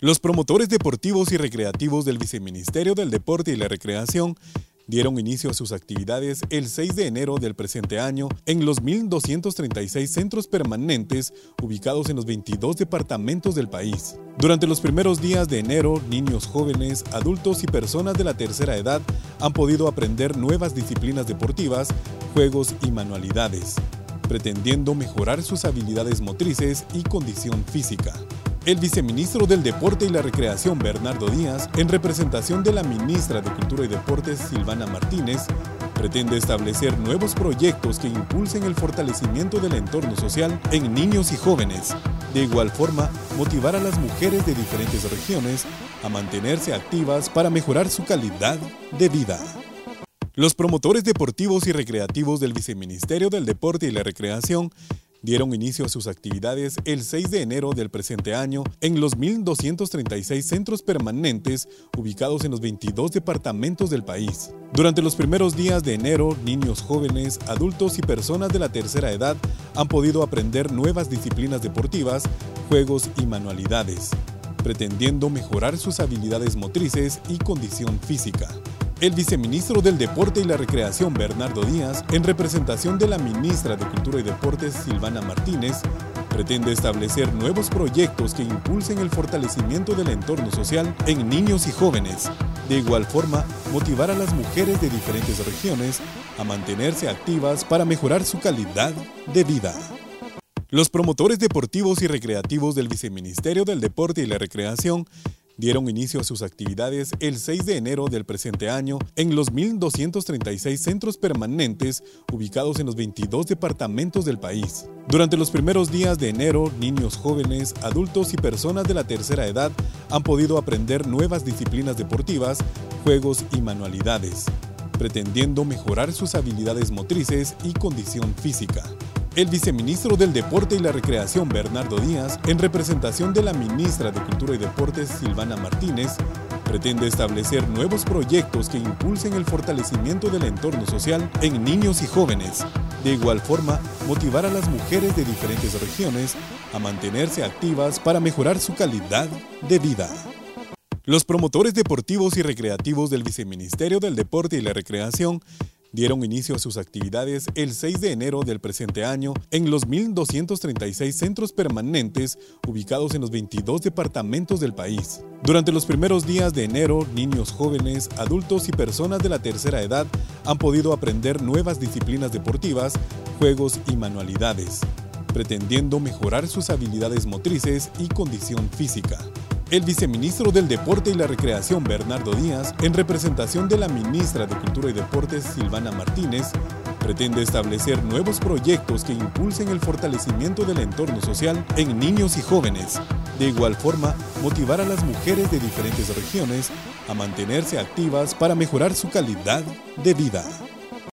Los promotores deportivos y recreativos del Viceministerio del Deporte y la Recreación dieron inicio a sus actividades el 6 de enero del presente año en los 1.236 centros permanentes ubicados en los 22 departamentos del país. Durante los primeros días de enero, niños jóvenes, adultos y personas de la tercera edad han podido aprender nuevas disciplinas deportivas, juegos y manualidades, pretendiendo mejorar sus habilidades motrices y condición física. El viceministro del Deporte y la Recreación, Bernardo Díaz, en representación de la ministra de Cultura y Deportes, Silvana Martínez, pretende establecer nuevos proyectos que impulsen el fortalecimiento del entorno social en niños y jóvenes. De igual forma, motivar a las mujeres de diferentes regiones a mantenerse activas para mejorar su calidad de vida. Los promotores deportivos y recreativos del Viceministerio del Deporte y la Recreación dieron inicio a sus actividades el 6 de enero del presente año en los 1.236 centros permanentes ubicados en los 22 departamentos del país. Durante los primeros días de enero, niños jóvenes, adultos y personas de la tercera edad han podido aprender nuevas disciplinas deportivas, juegos y manualidades, pretendiendo mejorar sus habilidades motrices y condición física. El viceministro del Deporte y la Recreación, Bernardo Díaz, en representación de la ministra de Cultura y Deportes, Silvana Martínez, pretende establecer nuevos proyectos que impulsen el fortalecimiento del entorno social en niños y jóvenes. De igual forma, motivar a las mujeres de diferentes regiones a mantenerse activas para mejorar su calidad de vida. Los promotores deportivos y recreativos del Viceministerio del Deporte y la Recreación dieron inicio a sus actividades el 6 de enero del presente año en los 1.236 centros permanentes ubicados en los 22 departamentos del país. Durante los primeros días de enero, niños jóvenes, adultos y personas de la tercera edad han podido aprender nuevas disciplinas deportivas, juegos y manualidades, pretendiendo mejorar sus habilidades motrices y condición física. El viceministro del Deporte y la Recreación, Bernardo Díaz, en representación de la ministra de Cultura y Deportes, Silvana Martínez, pretende establecer nuevos proyectos que impulsen el fortalecimiento del entorno social en niños y jóvenes. De igual forma, motivar a las mujeres de diferentes regiones a mantenerse activas para mejorar su calidad de vida. Los promotores deportivos y recreativos del Viceministerio del Deporte y la Recreación dieron inicio a sus actividades el 6 de enero del presente año en los 1.236 centros permanentes ubicados en los 22 departamentos del país. Durante los primeros días de enero, niños jóvenes, adultos y personas de la tercera edad han podido aprender nuevas disciplinas deportivas, juegos y manualidades, pretendiendo mejorar sus habilidades motrices y condición física. El viceministro del Deporte y la Recreación, Bernardo Díaz, en representación de la ministra de Cultura y Deportes, Silvana Martínez, pretende establecer nuevos proyectos que impulsen el fortalecimiento del entorno social en niños y jóvenes. De igual forma, motivar a las mujeres de diferentes regiones a mantenerse activas para mejorar su calidad de vida.